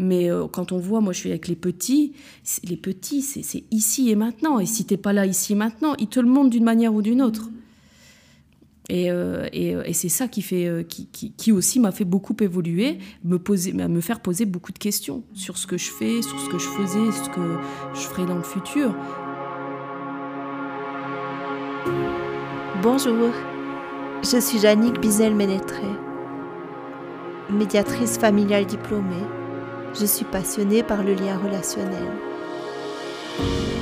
Mais euh, quand on voit, moi je suis avec les petits, les petits, c'est ici et maintenant. Et si t'es pas là ici et maintenant, ils te le montrent d'une manière ou d'une autre. Et, euh, euh, c'est ça qui, fait, qui, aussi m'a fait beaucoup évoluer, me, poser, me faire poser beaucoup de questions sur ce que je fais, sur ce que je faisais, ce que je ferai dans le futur. Bonjour, je suis Jannick Bizel-Ménétré, médiatrice familiale diplômée. Je suis passionnée par le lien relationnel.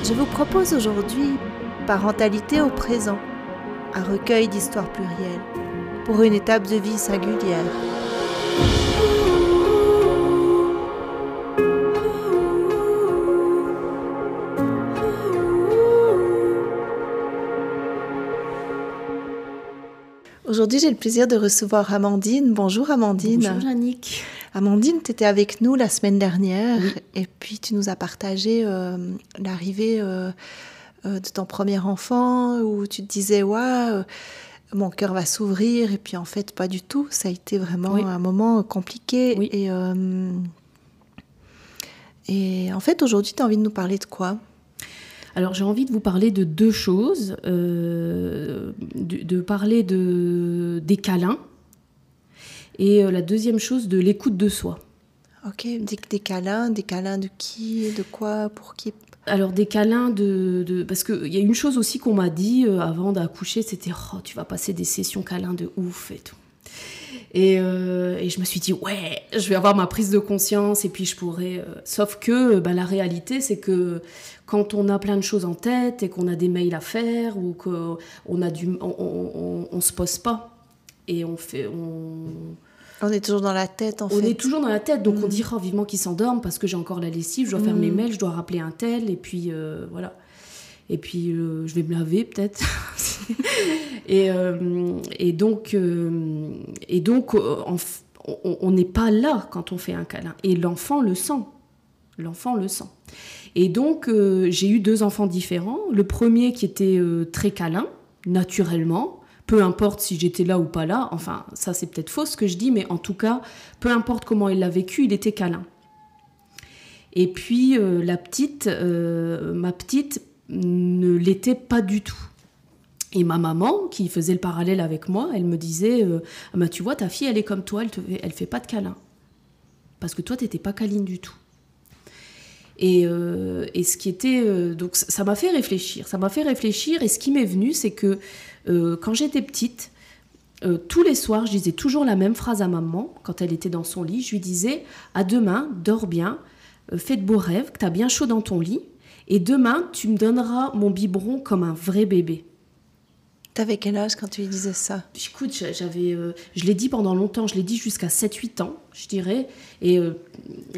Je vous propose aujourd'hui Parentalité au présent, un recueil d'histoires plurielles pour une étape de vie singulière. Aujourd'hui, j'ai le plaisir de recevoir Amandine. Bonjour Amandine. Bonjour Yannick. Amandine, tu étais avec nous la semaine dernière et puis tu nous as partagé euh, l'arrivée euh, euh, de ton premier enfant où tu te disais, ouais, mon cœur va s'ouvrir et puis en fait, pas du tout. Ça a été vraiment un moment compliqué. Et, et en fait, aujourd'hui, tu as envie de nous parler de quoi? Alors j'ai envie de vous parler de deux choses, euh, de, parler de, des câlins et euh, la deuxième chose de l'écoute de soi. Ok, des, des, câlins, des câlins de qui, de quoi, pour qui? Alors des câlins de, de parce qu'il y a une chose aussi qu'on m'a dit euh, avant d'accoucher, c'était oh tu vas passer des sessions câlins de ouf et tout. Et, et, je me suis dit, ouais, je vais avoir ma prise de conscience et puis je pourrais. sauf que ben, la réalité, c'est que quand on a plein de choses en tête et qu'on a des mails à faire ou qu'on a du, on, on, se pose pas et on fait, on, est toujours dans la tête en fait. On est toujours dans la tête, donc on mm. dira vivement qu'il s'endorme parce que j'ai encore la lessive, je dois faire mes mm. mails, je dois rappeler un tel et puis euh, voilà. Et puis euh, je vais me laver peut-être. et, euh, et, donc, et donc on n'est pas là quand on fait un câlin. Et l'enfant le sent. L'enfant le sent. Et donc, j'ai eu deux enfants différents. Le premier qui était très câlin, naturellement, peu importe si j'étais là ou pas là. Enfin, ça c'est peut-être faux ce que je dis, mais en tout cas, peu importe comment il l'a vécu, il était câlin. Et puis, euh, la petite, ma petite, ne l'était pas du tout. Et ma maman, qui faisait le parallèle avec moi, elle me disait ah bah, Tu vois, ta fille, elle est comme toi, elle ne fait pas de câlin. Parce que toi, tu n'étais pas câline du tout. Euh, et, ce qui était. Euh, donc ça m'a fait réfléchir. Ça m'a fait réfléchir. Et ce qui m'est venu, c'est que euh, quand j'étais petite, tous les soirs, je disais toujours la même phrase à maman quand elle était dans son lit. Je lui disais À demain, dors bien, fais de beaux rêves, que tu as bien chaud dans ton lit. Et demain, tu me donneras mon biberon comme un vrai bébé. T'avais quel âge quand tu lui disais ça? Écoute, j'avais, euh, je l'ai dit pendant longtemps, je l'ai dit jusqu'à 7-8 ans, je dirais. Et euh,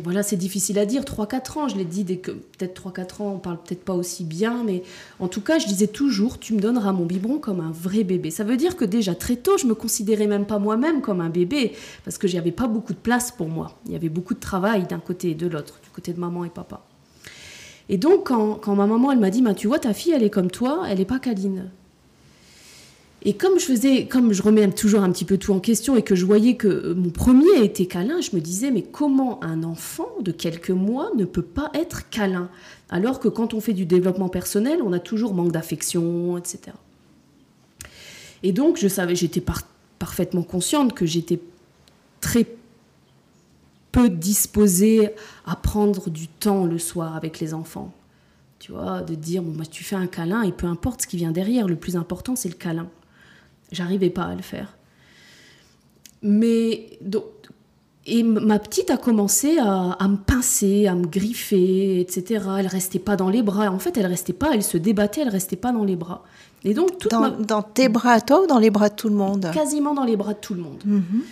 voilà, c'est difficile à dire, 3-4 ans, je l'ai dit dès que, peut-être 3-4 ans, on parle peut-être pas aussi bien, mais en tout cas, je disais toujours, tu me donneras mon biberon comme un vrai bébé. Ça veut dire que déjà très tôt, je me considérais même pas moi-même comme un bébé, parce que j'avais pas beaucoup de place pour moi. Il y avait beaucoup de travail d'un côté et de l'autre, du côté de maman et papa. Et donc, quand, quand ma maman, elle m'a dit, bah, tu vois, ta fille, elle est comme toi, elle est pas câline. Et comme je faisais, comme je remets toujours un petit peu tout en question et que je voyais que euh, mon premier était câlin, je me disais mais comment un enfant de quelques mois ne peut pas être câlin? Alors que quand on fait du développement personnel, on a toujours manque d'affection, etc. Et donc je savais, j'étais parfaitement consciente que j'étais très peu disposée à prendre du temps le soir avec les enfants. Tu vois, de dire bon, bah, tu fais un câlin et peu importe ce qui vient derrière, le plus important c'est le câlin. J'arrivais pas à le faire. Mais donc, et ma petite a commencé à, me pincer, à me griffer, etc. Elle restait pas dans les bras. En fait, elle restait pas, elle se débattait, elle restait pas dans les bras. Et donc dans, tes bras à toi ou dans les bras de tout le monde? Quasiment dans les bras de tout le monde. Mhm.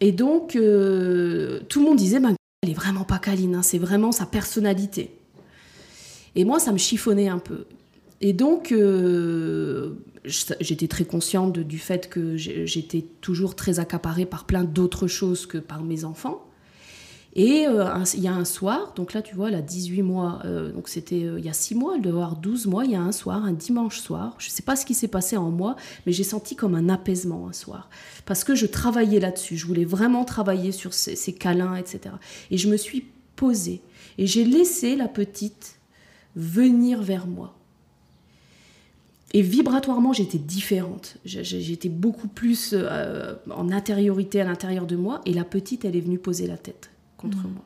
Et donc euh, tout le monde disait, ben, elle est vraiment pas câline, hein, c'est vraiment sa personnalité. Et moi, ça me chiffonnait un peu. Et donc, euh, j'étais très consciente du fait que j'étais toujours très accaparée par plein d'autres choses que par mes enfants. Et euh, il y a un soir, donc là tu vois, elle a 18 mois, euh, donc c'était il y a 6 mois, elle devait avoir 12 mois, il y a un soir, un dimanche soir, je ne sais pas ce qui s'est passé en moi, mais j'ai senti comme un apaisement un soir. Parce que je travaillais là-dessus, je voulais vraiment travailler sur ces, ces câlins, etc. Et je me suis posée. Et j'ai laissé la petite venir vers moi. Et vibratoirement, j'étais différente. J'étais beaucoup plus euh, en intériorité à l'intérieur de moi. Et la petite, elle est venue poser la tête contre mmh. moi.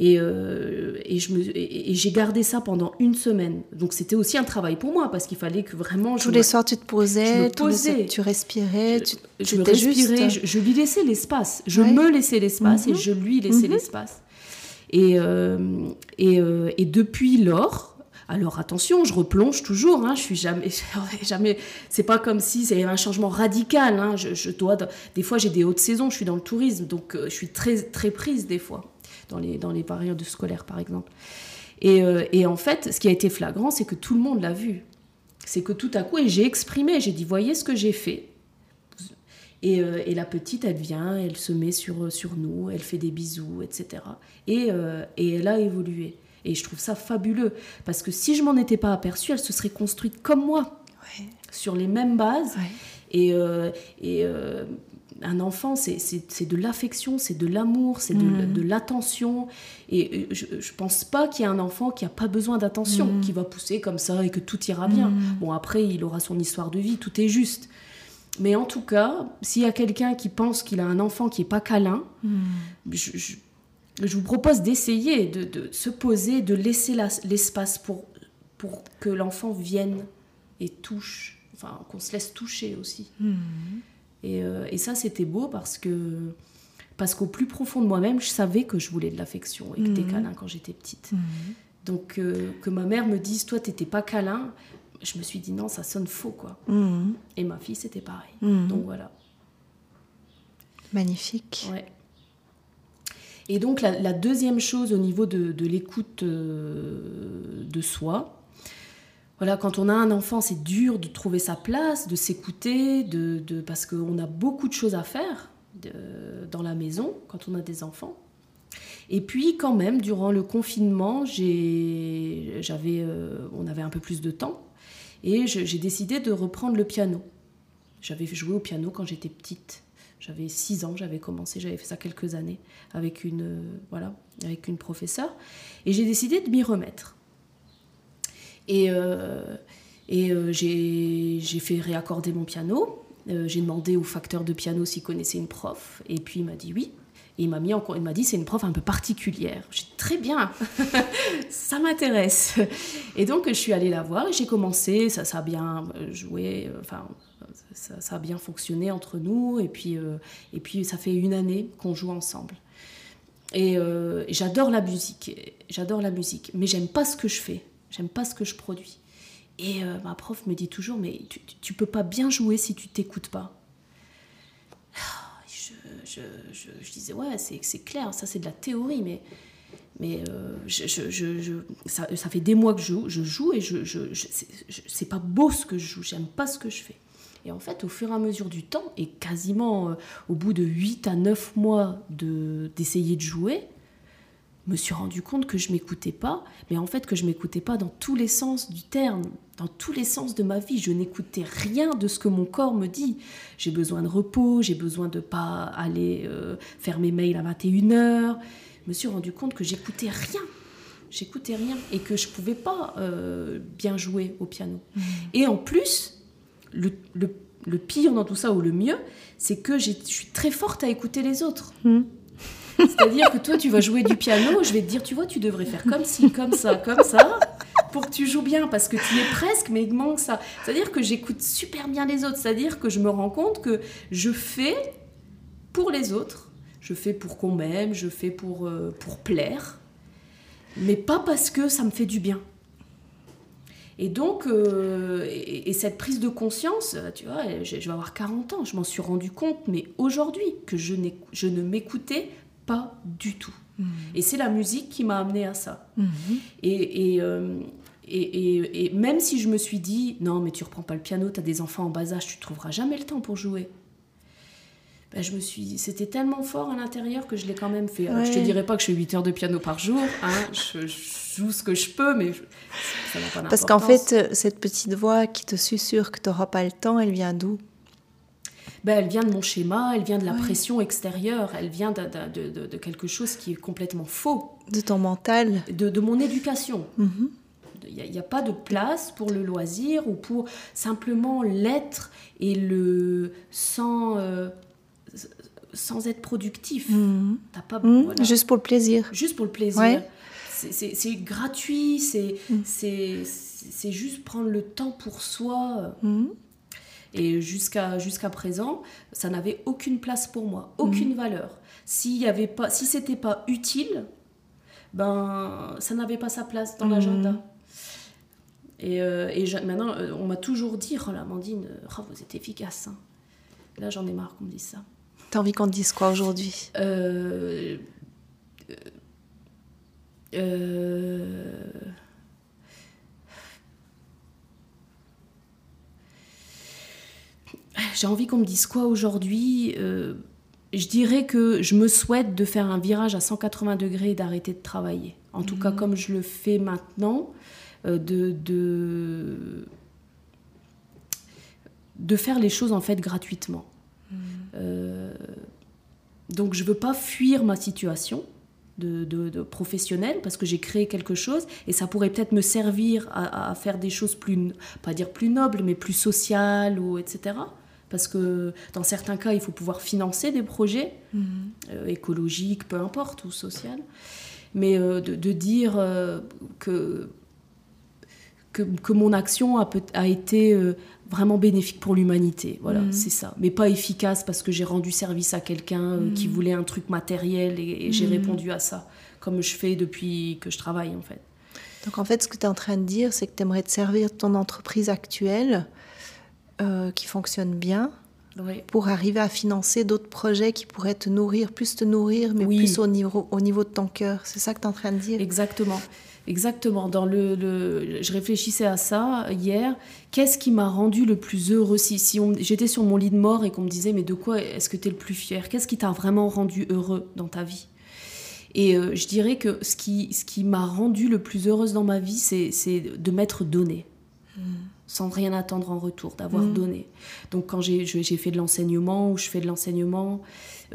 Et, euh, et, je me, et, j'ai gardé ça pendant une semaine. Donc c'était aussi un travail pour moi parce qu'il fallait que vraiment. Tous les soirs, tu te posais, posais. tu respirais, tu, je, me respirais, je, lui laissais l'espace. Je me laissais l'espace et mhm. je lui laissais mhm. l'espace. Et, euh, et, euh, et, depuis lors, alors attention, je replonge toujours. Hein, je suis jamais, jamais. C'est pas comme si c'est un changement radical. Hein. Des fois, j'ai des hautes saisons. Je suis dans le tourisme, donc je suis très très prise des fois dans les, dans les périodes scolaires, par exemple. Et, euh, et, en fait, ce qui a été flagrant, c'est que tout le monde l'a vu. C'est que tout à coup, et j'ai exprimé, j'ai dit, voyez ce que j'ai fait. Et, euh, la petite, elle vient, elle se met sur, sur nous, elle fait des bisous, etc. Et, euh, et elle a évolué. Et je trouve ça fabuleux, parce que si je m'en étais pas aperçue, elle se serait construite comme moi, sur les mêmes bases. Et, et un enfant, c'est de l'affection, c'est de l'amour, c'est de, mm. l'attention. Et je ne pense pas qu'il y ait un enfant qui n'a pas besoin d'attention, mm. qui va pousser comme ça et que tout ira bien. Mm. Bon, après, il aura son histoire de vie, tout est juste. Mais en tout cas, s'il y a quelqu'un qui pense qu'il a un enfant qui n'est pas câlin, je, vous propose d'essayer de, se poser, de laisser l'espace pour, pour que l'enfant vienne et touche, enfin qu'on se laisse toucher aussi. Euh, et, ça, c'était beau parce que parce qu'au plus profond de moi-même, je savais que je voulais de l'affection et que des mhm. câlins quand j'étais petite. Mhm. Donc euh, que ma mère me dise, toi, t'étais pas câlin, je me suis dit non, ça sonne faux, quoi. Mhm. Et ma fille, c'était pareil. Donc voilà. Magnifique. Ouais. Et donc la, deuxième chose au niveau de, l'écoute euh, de soi, voilà, quand on a un enfant, c'est dur de trouver sa place, de s'écouter, de, de, parce qu'on a beaucoup de choses à faire dans la maison quand on a des enfants. Et puis quand même, durant le confinement, j'avais, euh, on avait un peu plus de temps et j'ai décidé de reprendre le piano. J'avais joué au piano quand j'étais petite. J'avais 6 ans, j'avais commencé, j'avais fait ça quelques années avec une, voilà, avec une professeure. Et j'ai décidé de m'y remettre. Et, euh, et euh, j'ai fait réaccorder mon piano. Euh, j'ai demandé au facteur de piano s'il connaissait une prof. Et puis il m'a dit oui. Et il m'a mis encore, il m'a dit c'est une prof un peu particulière. J'ai très bien, ça m'intéresse. Et donc je suis allée la voir et j'ai commencé. Ça, ça a bien joué, enfin ça, a bien fonctionné entre nous. Et puis et puis ça fait une année qu'on joue ensemble. Et j'adore la musique, j'adore la musique, mais j'aime pas ce que je fais. J'aime pas ce que je produis. Et euh, ma prof me dit toujours, mais tu, peux pas bien jouer si tu t'écoutes pas. Je, je, je, disais, ouais, c'est clair, ça c'est de la théorie, mais, mais euh, ça, ça, fait des mois que je joue, je joue et je, c'est pas beau ce que je joue, j'aime pas ce que je fais. Et en fait, au fur et à mesure du temps, et quasiment euh, au bout de 8 à 9 mois d'essayer de jouer, me suis rendu compte que je m'écoutais pas, mais en fait que je m'écoutais pas dans tous les sens du terme, dans tous les sens de ma vie. Je n'écoutais rien de ce que mon corps me dit. J'ai besoin de repos, j'ai besoin de pas aller euh, faire mes mails à 21h. Je me suis rendu compte que j'écoutais rien. J'écoutais rien et que je pouvais pas euh, bien jouer au piano. Mmh. Et en plus, le, le, pire dans tout ça, ou le mieux, c'est que je suis très forte à écouter les autres. Mmh. C'est-à-dire que toi, tu vas jouer du piano, je vais te dire, tu vois, tu devrais faire comme ci, comme ça, comme ça, pour que tu joues bien, parce que tu y es presque, mais il manque ça. C'est-à-dire que j'écoute super bien les autres, c'est-à-dire que je me rends compte que je fais pour les autres, je fais pour qu'on m'aime, je fais pour, euh, pour plaire, mais pas parce que ça me fait du bien. Et donc, euh, et, cette prise de conscience, tu vois, je, je vais avoir 40 ans, je m'en suis rendu compte, mais aujourd'hui, que je, je ne m'écoutais pas du tout. Mhm. Et c'est la musique qui m'a amené à ça. Mhm. Euh, et, et, et, même si je me suis dit, non, mais tu reprends pas le piano, tu as des enfants en bas âge, tu trouveras jamais le temps pour jouer. Ben, je me suis c'était tellement fort à l'intérieur que je l'ai quand même fait. Je te dirais pas que je fais 8 heures de piano par jour, hein. je, joue ce que je peux, mais ça n'a pas Parce qu'en fait, cette petite voix qui te susurre que tu n'auras pas le temps, elle vient d'où? Ben, elle vient de mon schéma, elle vient de la pression extérieure, elle vient de, de, de, quelque chose qui est complètement faux. De ton mental? De, mon éducation. Mhm. Il n'y a, pas de place pour le loisir ou pour simplement l'être et le sans, euh, sans être productif. Mhm. pas, mhm. Juste pour le plaisir. Juste pour le plaisir. C'est gratuit, c'est c'est juste prendre le temps pour soi. Et jusqu'à jusqu'à présent, ça n'avait aucune place pour moi, aucune valeur. S'il y avait pas, si c'était pas utile, ben ça n'avait pas sa place dans l'agenda. Et, euh, et maintenant, euh, on m'a toujours dit, oh Amandine, oh, vous êtes efficace. Hein. Là, j'en ai marre qu'on me dise ça. T'as envie qu'on te dise quoi aujourd'hui? Euh, euh, J'ai envie qu'on me dise quoi aujourd'hui? Euh, Je dirais que je me souhaite de faire un virage à 180 degrés et d'arrêter de travailler. En tout cas, mhm. comme je le fais maintenant, de, de, faire les choses en fait gratuitement. Mhm. Euh, donc je veux pas fuir ma situation. De, de, professionnelle parce que j'ai créé quelque chose et ça pourrait peut-être me servir à, à, faire des choses plus pas dire plus nobles mais plus sociales ou etc parce que dans certains cas, il faut pouvoir financer des projets mhm. euh, écologiques, peu importe, ou sociaux. Mais euh, de, dire euh, que, que, mon action a, a été vraiment bénéfique pour l'humanité. Voilà, mhm. c'est ça. Mais pas efficace parce que j'ai rendu service à quelqu'un qui mhm. voulait un truc matériel et, j'ai répondu à ça, comme je fais depuis que je travaille en fait. Donc en fait, ce que tu es en train de dire, c'est que tu aimerais te servir de ton entreprise actuelle euh, qui fonctionne bien pour arriver à financer d'autres projets qui pourraient te nourrir, plus te nourrir, mais plus au niveau, au niveau de ton cœur. C'est ça que tu es en train de dire? Exactement. Exactement. Dans le, le, je réfléchissais à ça hier. Qu'est-ce qui m'a rendu le plus heureux Si, si j'étais sur mon lit de mort et qu'on me disait, mais de quoi est-ce que tu es le plus fier? Qu'est-ce qui t'a vraiment rendu heureux dans ta vie? Et euh, je dirais que ce qui, ce qui m'a rendu le plus heureuse dans ma vie, c'est de m'être donné. Hmm sans rien attendre en retour, d'avoir mm. donné. Donc quand j'ai fait de l'enseignement, ou je fais de l'enseignement,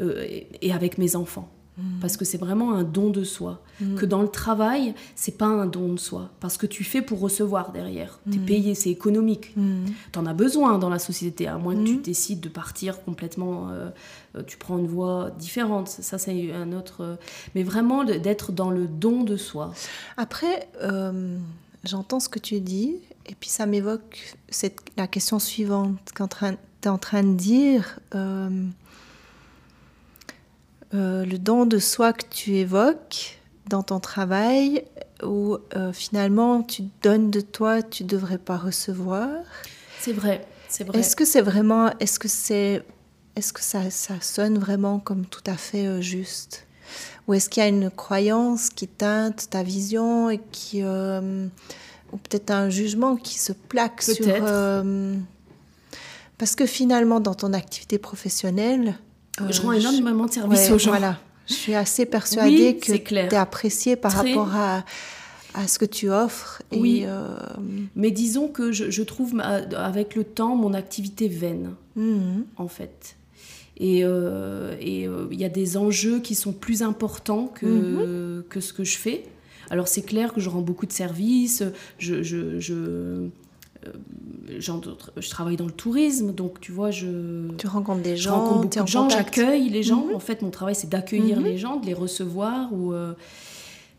euh, et, avec mes enfants. Mm. Parce que c'est vraiment un don de soi. Mm. Que dans le travail, c'est pas un don de soi. Parce que tu fais pour recevoir derrière. Tu es payé, c'est économique. Tu en as besoin dans la société, à moins que tu décides de partir complètement. Euh, euh, tu prends une voie différente. Ça, c'est un autre. mais vraiment d'être dans le don de soi. Après, j'entends ce que tu dis et puis ça m'évoque la question suivante tu es en train de dire. Euh, euh, le don de soi que tu évoques dans ton travail, où euh, finalement tu donnes de toi, tu devrais pas recevoir. C'est vrai, c'est vrai. Est-ce que c'est vraiment, est-ce que c'est, est-ce que ça, ça sonne vraiment comme tout à fait juste, ou est-ce qu'il y a une croyance qui teinte ta vision et qui ou peut-être un jugement qui se plaque sur... Euh, parce que finalement, dans ton activité professionnelle... je rends euh, énormément de service aux gens. Voilà. Je suis assez persuadée que tu es appréciée par rapport à, à ce que tu offres. oui. Euh, Mais disons que je, je, trouve avec le temps mon activité vaine, mhm. en fait. Et il y a des enjeux qui sont plus importants que, mhm. que ce que je fais. Alors c'est clair que je rends beaucoup de services, je, je, je, euh, je travaille dans le tourisme, donc tu vois, je... Tu rencontres des gens, je rencontre beaucoup de gens, j'accueille les gens. Mhm. En fait, mon travail, c'est d'accueillir mhm. les gens, de les recevoir. Ou, euh,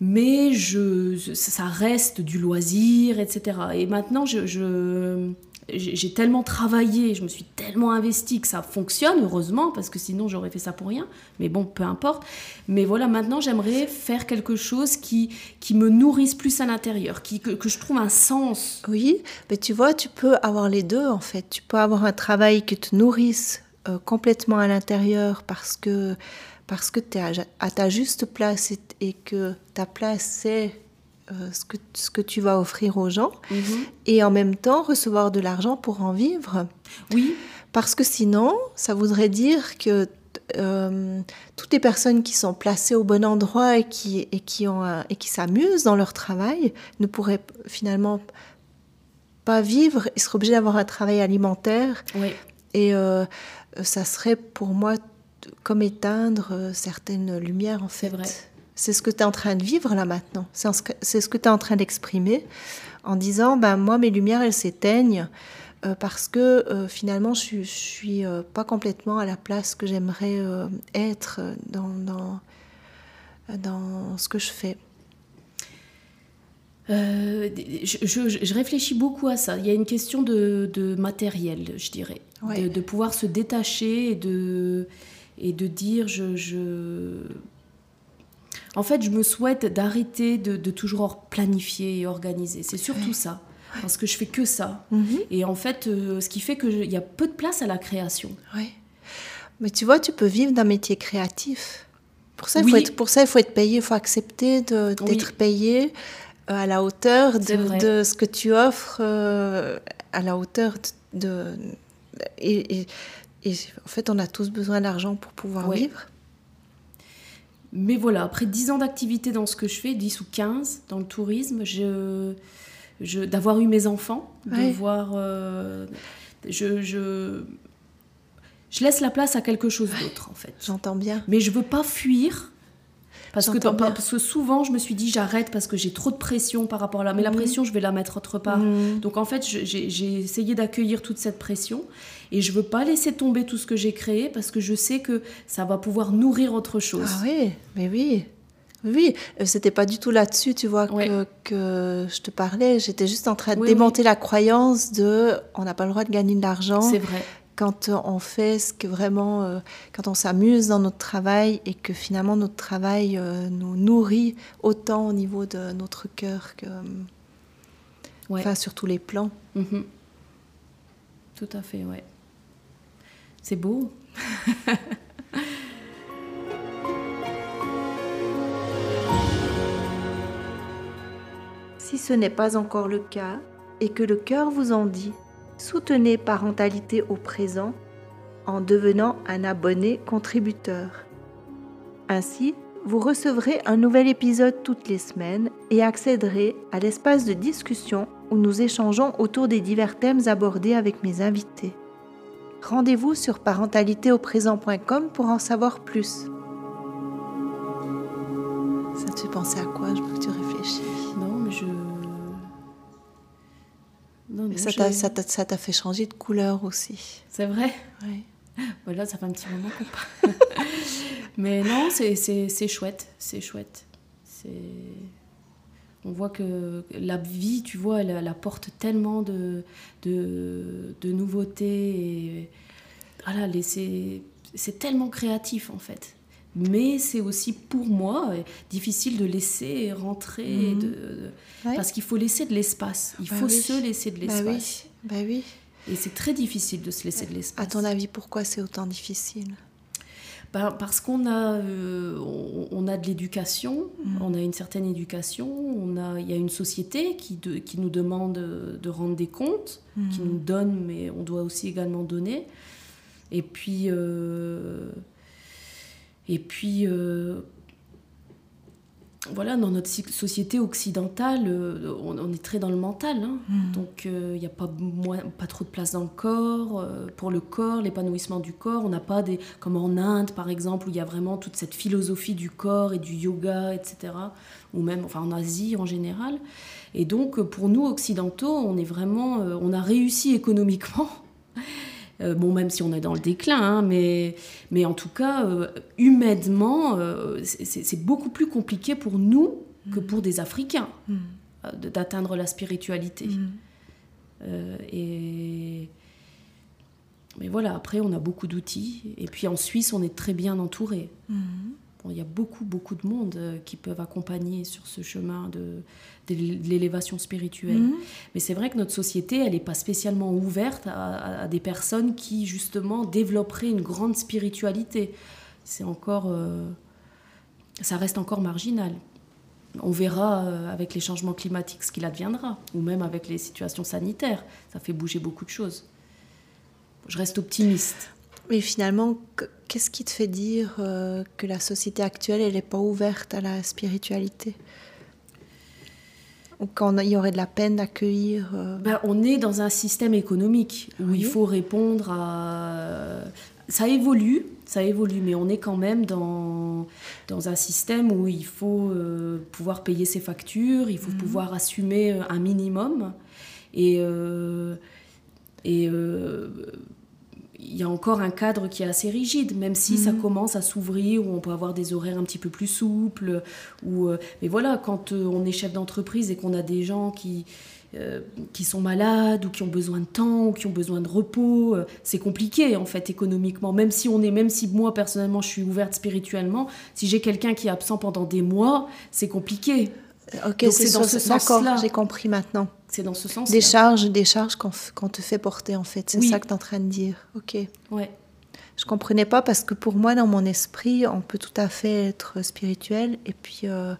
mais je, ça reste du loisir, etc. Et maintenant, je, j'ai tellement travaillé, je me suis tellement investie que ça fonctionne, heureusement, parce que sinon j'aurais fait ça pour rien. Mais bon, peu importe. Mais voilà, maintenant j'aimerais faire quelque chose qui, qui me nourrisse plus à l'intérieur, qui, que, je trouve un sens. Oui, mais tu vois, tu peux avoir les deux en fait. Tu peux avoir un travail qui te nourrisse euh, complètement à l'intérieur parce que, parce que tu es à, ta juste place et, et que ta place c'est euh, ce, que, ce que tu vas offrir aux gens mhm. et en même temps recevoir de l'argent pour en vivre. Oui. Parce que sinon, ça voudrait dire que euh, toutes les personnes qui sont placées au bon endroit et qui, et qui, ont et qui s'amusent dans leur travail ne pourraient finalement pas vivre, ils seraient obligés d'avoir un travail alimentaire. Oui. Et ça serait pour moi comme éteindre certaines lumières, en fait. C'est vrai. C'est ce que tu es en train de vivre là maintenant. C'est ce que tu es en train d'exprimer en disant ben, Moi, mes lumières, elles s'éteignent euh, parce que euh, finalement, je ne suis euh, pas complètement à la place que j'aimerais être dans, dans, dans, ce que je fais. Je, réfléchis beaucoup à ça. Il y a une question de, de matériel, je dirais. De, pouvoir se détacher et de, et de dire je, je en fait, je me souhaite d'arrêter de, toujours planifier et organiser. C'est surtout ça. Parce que je fais que ça. Mhm. Et en fait, euh, ce qui fait qu'il y a peu de place à la création. Oui. Mais tu vois, tu peux vivre d'un métier créatif. Pour ça, il faut être, pour ça, il faut être payé, il faut accepter d'être payé euh, à la hauteur de, ce que tu offres, euh, à la hauteur de... et, en fait, on a tous besoin d'argent pour pouvoir vivre. Mais voilà, après 10 ans d'activité dans ce que je fais, 10 ou 15 dans le tourisme, je, je, d'avoir eu mes enfants, de voir... Euh, je, je, je, laisse la place à quelque chose d'autre, en fait. J'entends bien. Mais je veux pas fuir parce que, parce que souvent, je me suis dit, j'arrête parce que j'ai trop de pression par rapport à là. Mais la mhm. pression, je vais la mettre autre part. Mhm. Donc, en fait, j'ai essayé d'accueillir toute cette pression. Et je veux pas laisser tomber tout ce que j'ai créé parce que je sais que ça va pouvoir nourrir autre chose. Ah oui, mais oui. Oui, euh, c'était pas du tout là-dessus, tu vois, que, que, je te parlais. J'étais juste en train de démonter la croyance de on n'a pas le droit de gagner de l'argent. C'est vrai quand on fait ce que vraiment, euh, quand on s'amuse dans notre travail et que finalement notre travail euh, nous nourrit autant au niveau de notre cœur que, enfin, sur tous les plans. Mhm. Tout à fait, ouais. C'est beau. si ce n'est pas encore le cas et que le cœur vous en dit, Soutenez Parentalité au présent en devenant un abonné contributeur. Ainsi, vous recevrez un nouvel épisode toutes les semaines et accéderez à l'espace de discussion où nous échangeons autour des divers thèmes abordés avec mes invités. Rendez-vous sur parentalitéauprésent.com pour en savoir plus. Ça te fait penser à quoi? Je veux que tu réfléchis. Ça t'a fait changer de couleur aussi. C'est vrai Oui. Voilà, ça fait un petit moment qu'on parle. Mais non, c'est chouette, c'est chouette. On voit que la vie, tu vois, elle, apporte tellement de, de, de nouveautés. Et, voilà, c'est tellement créatif en fait mais c'est aussi pour moi euh, difficile de laisser rentrer, mhm. de, parce qu'il faut laisser de l'espace. Il bah faut se laisser de bah l'espace. Bah oui. Et c'est très difficile de se laisser de l'espace. À ton avis, pourquoi c'est autant difficile? Parce qu'on a, euh, on, a de l'éducation, mhm. on a une certaine éducation, on a, il y a une société qui, qui nous demande de rendre des comptes, qui mhm. nous donne, mais on doit aussi également donner. Et puis, euh, et puis, euh, voilà, dans notre société occidentale, euh, on, est très dans le mental. Hein. Hmm. Donc, il euh, n'y a pas, pas trop de place dans le corps. pour le corps, l'épanouissement du corps, on n'a pas des. comme en Inde, par exemple, où il y a vraiment toute cette philosophie du corps et du yoga, etc. Ou même enfin, en Asie en général. Et donc, pour nous, occidentaux, on est vraiment. on a réussi économiquement. Euh, bon, même si on est dans le déclin, hein, mais, mais en tout cas, euh, humainement, euh, c'est beaucoup plus compliqué pour nous que pour des Africains mm. d'atteindre la spiritualité. Mm. et... Mais voilà, après, on a beaucoup d'outils. Et puis en Suisse, on est très bien entouré. Mm il y a beaucoup, beaucoup de monde euh, qui peuvent accompagner sur ce chemin de, l'élévation spirituelle. Mhm. Mais c'est vrai que notre société, elle n'est pas spécialement ouverte à, des personnes qui, justement, développeraient une grande spiritualité. C'est encore... Euh, ça reste encore marginal. On verra euh, avec les changements climatiques ce qu'il adviendra, ou même avec les situations sanitaires. Ça fait bouger beaucoup de choses. Je reste optimiste. Mais finalement, qu'est-ce qui te fait dire euh, que la société actuelle, elle n'est pas ouverte à la spiritualité? Ou quand il y aurait de la peine d'accueillir euh, ben, On est dans un système économique où Oui. il faut répondre à... Ça évolue, ça évolue, mais on est quand même dans, dans un système où il faut euh, pouvoir payer ses factures, il faut pouvoir assumer euh, un minimum. Et, et il y a encore un cadre qui est assez rigide, même si ça commence à s'ouvrir, où on peut avoir des horaires un petit peu plus souples. Ou, euh, mais voilà, quand euh, on est chef d'entreprise et qu'on a des gens qui, euh, qui sont malades ou qui ont besoin de temps ou qui ont besoin de repos, euh, c'est compliqué en fait économiquement. Même si on est, même si moi personnellement je suis ouverte spirituellement, si j'ai quelqu'un qui est absent pendant des mois, c'est compliqué. Ok, Donc c'est dans ce sens-là. j'ai compris maintenant. C'est dans ce sens. Des charges, des charges qu'on te fait porter en fait. C'est Oui. ça que tu es en train de dire. Ok. Ouais. Je comprenais pas parce que pour moi, dans mon esprit, on peut tout à fait être spirituel et puis, euh,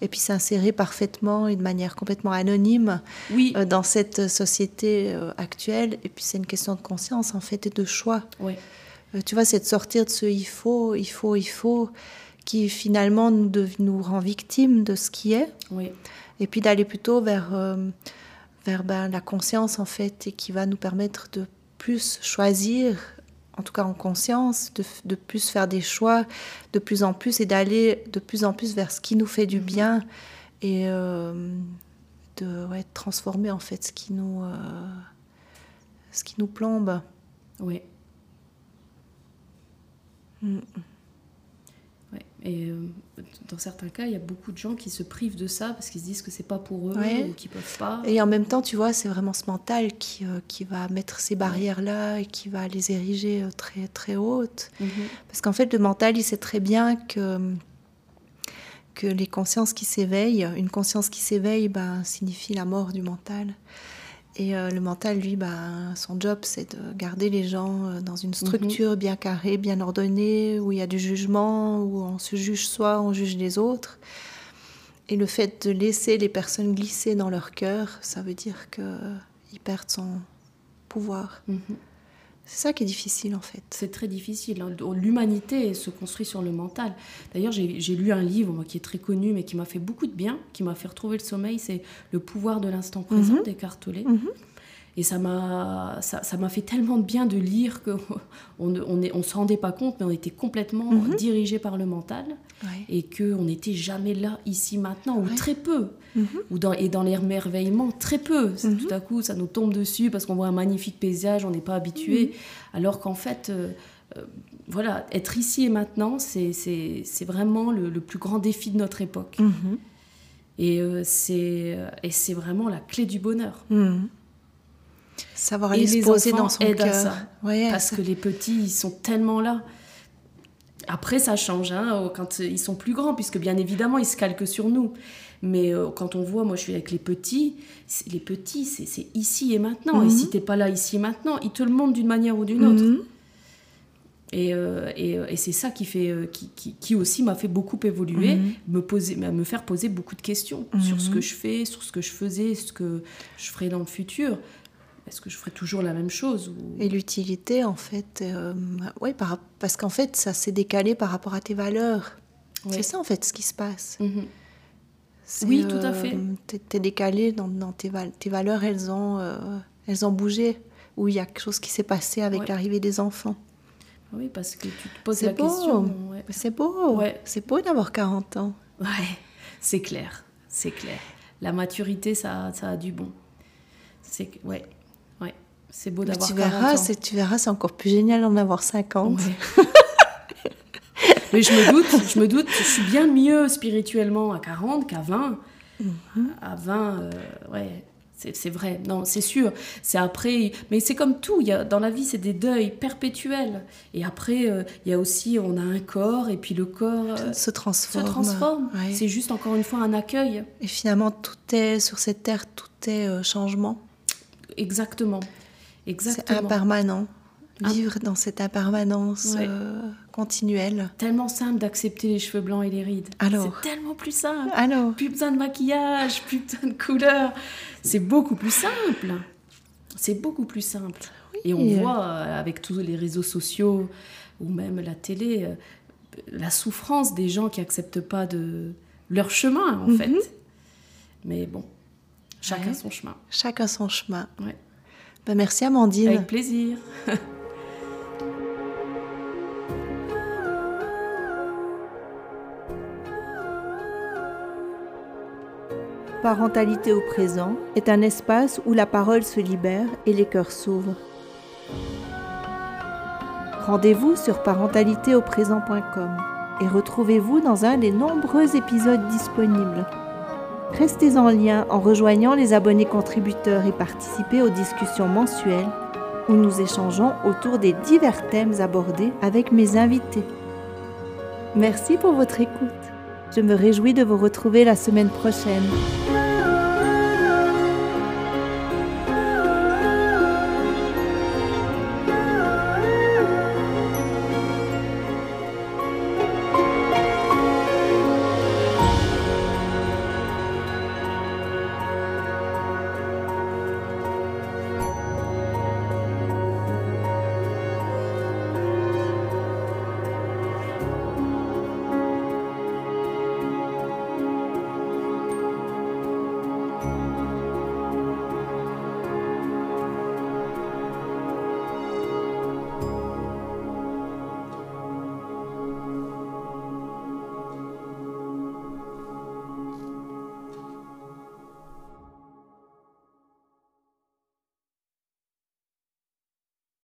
et puis s'insérer parfaitement et de manière complètement anonyme Oui. euh, dans cette société euh, actuelle. Et puis c'est une question de conscience en fait et de choix. ouais. Euh, tu vois, c'est de sortir de ce il faut, il faut, il faut, qui finalement nous, nous rend victimes de ce qui est Ouais. et puis d'aller plutôt vers, euh, vers ben, la conscience en fait et qui va nous permettre de plus choisir, en tout cas en conscience, de, de plus faire des choix de plus en plus et d'aller de plus en plus vers ce qui nous fait du bien et euh, de ouais, transformer en fait ce qui nous, euh, ce qui nous plombe. Ouais. Mm. Et euh, dans certains cas, il y a beaucoup de gens qui se privent de ça parce qu'ils se disent que c'est pas pour eux Ouais. ou qu'ils peuvent pas. Et en même temps, tu vois, c'est vraiment ce mental qui, euh, qui va mettre ces barrières-là et qui va les ériger euh, très, très hautes. Mhm. Parce qu'en fait, le mental, il sait très bien que, que les consciences qui s'éveillent, une conscience qui s'éveille ben, signifie la mort du mental. Et euh, le mental, lui, ben, son job, c'est de garder les gens euh, dans une structure bien carrée, bien ordonnée, où il y a du jugement, où on se juge soi, on juge les autres. Et le fait de laisser les personnes glisser dans leur cœur, ça veut dire qu'ils perdent son pouvoir. Mhm. C'est ça qui est difficile, en fait. C'est très difficile. hein. L'humanité se construit sur le mental. D'ailleurs, j'ai lu un livre moi, qui est très connu, mais qui m'a fait beaucoup de bien, qui m'a fait retrouver le sommeil. C'est Le pouvoir de l'instant présent d'Eckhart Tolle. Mhm. Et ça m'a ça, ça m'a fait tellement de bien de lire que on ne on, on se rendait pas compte, mais on était complètement Mhm. dirigé par le mental Ouais. et que on n'était jamais là, ici, maintenant, ou Ouais. très peu. Mhm. Ou dans, et dans l'émerveillement, très peu. Mhm. Tout à coup, ça nous tombe dessus parce qu'on voit un magnifique paysage, on n'est pas habitué. Mhm. Alors qu'en fait, euh, euh, voilà, être ici et maintenant, c'est c'est- c'est vraiment le, le plus grand défi de notre époque. Et euh, c'est et c'est vraiment la clé du bonheur. Mhm. Savoir Et les se poser enfants dans son à cœur. ça. Ouais, parce ça- que les petits, ils sont tellement là. Après, ça change hein, quand ils sont plus grands, puisque bien évidemment, ils se calquent sur nous. Mais euh, quand on voit, moi je suis avec les petits, les petits, c'est ici et maintenant. Mhm. Et si t'es pas là ici et maintenant, ils te le montrent d'une manière ou d'une autre. Mhm. Et, euh, et, euh, et c'est ça qui, fait, qui, qui, qui aussi m'a fait beaucoup évoluer, Mhm. me, poser, me faire poser beaucoup de questions sur ce Mhm. que je fais, sur ce que je faisais, ce que je ferai dans le futur. Est-ce que je ferai toujours la même chose ou... Et l'utilité, en fait, euh, par- parce qu'en fait, ça s'est décalé par rapport à tes valeurs. Ouais. C'est ça, en fait, ce qui se passe. Mhm. Oui, tout à fait. T'es, t'es décalé dans, dans tes, val- tes valeurs, elles ont, euh, elles ont bougé. Ou il y a quelque chose qui s'est passé avec Ouais. l'arrivée des enfants. Oui, parce que tu te poses C'est la beau. question. ouais. C'est beau. Ouais. C'est beau d'avoir 40 ans. Ouais, c'est clair, c'est clair. La maturité, ça, ça a du bon. C'est ouais, c'est beau d'avoir tu 40 verras, ans. c'est, tu verras, c'est encore plus génial d'en avoir 50. Ouais. Mais je me doute, je me doute, je suis bien mieux spirituellement à 40 qu'à 20. Mhm. À 20, euh, ouais, c'est vrai. Non, c'est sûr. C'est après, mais c'est comme tout. Il y a, dans la vie, c'est des deuils perpétuels. Et après, euh, il y a aussi, on a un corps, et puis le corps euh, se se transforme. transforme. Ouais. C'est juste encore une fois un accueil. Et finalement, tout est sur cette terre, tout est changement. Exactement. C'est impermanent. Vivre dans cette impermanence Ouais. euh, continuelle. Tellement simple d'accepter les cheveux blancs et les rides. Alors C'est tellement plus simple. Alors, Plus besoin de maquillage, plus besoin de couleurs. C'est beaucoup plus simple. C'est beaucoup plus simple. Et on voit euh, avec tous les réseaux sociaux ou même la télé euh, la souffrance des gens qui acceptent pas de leur chemin en Mhm. fait. Mais bon, Chacun son chemin. Chacun son chemin. Ouais. Ben, merci Amandine. Avec plaisir. Parentalité au présent est un espace où la parole se libère et les cœurs s'ouvrent. Rendez-vous sur parentalitéauprésent.com et retrouvez-vous dans un des nombreux épisodes disponibles. Restez en lien en rejoignant les abonnés contributeurs et participez aux discussions mensuelles où nous échangeons autour des divers thèmes abordés avec mes invités. Merci pour votre écoute. Je me réjouis de vous retrouver la semaine prochaine.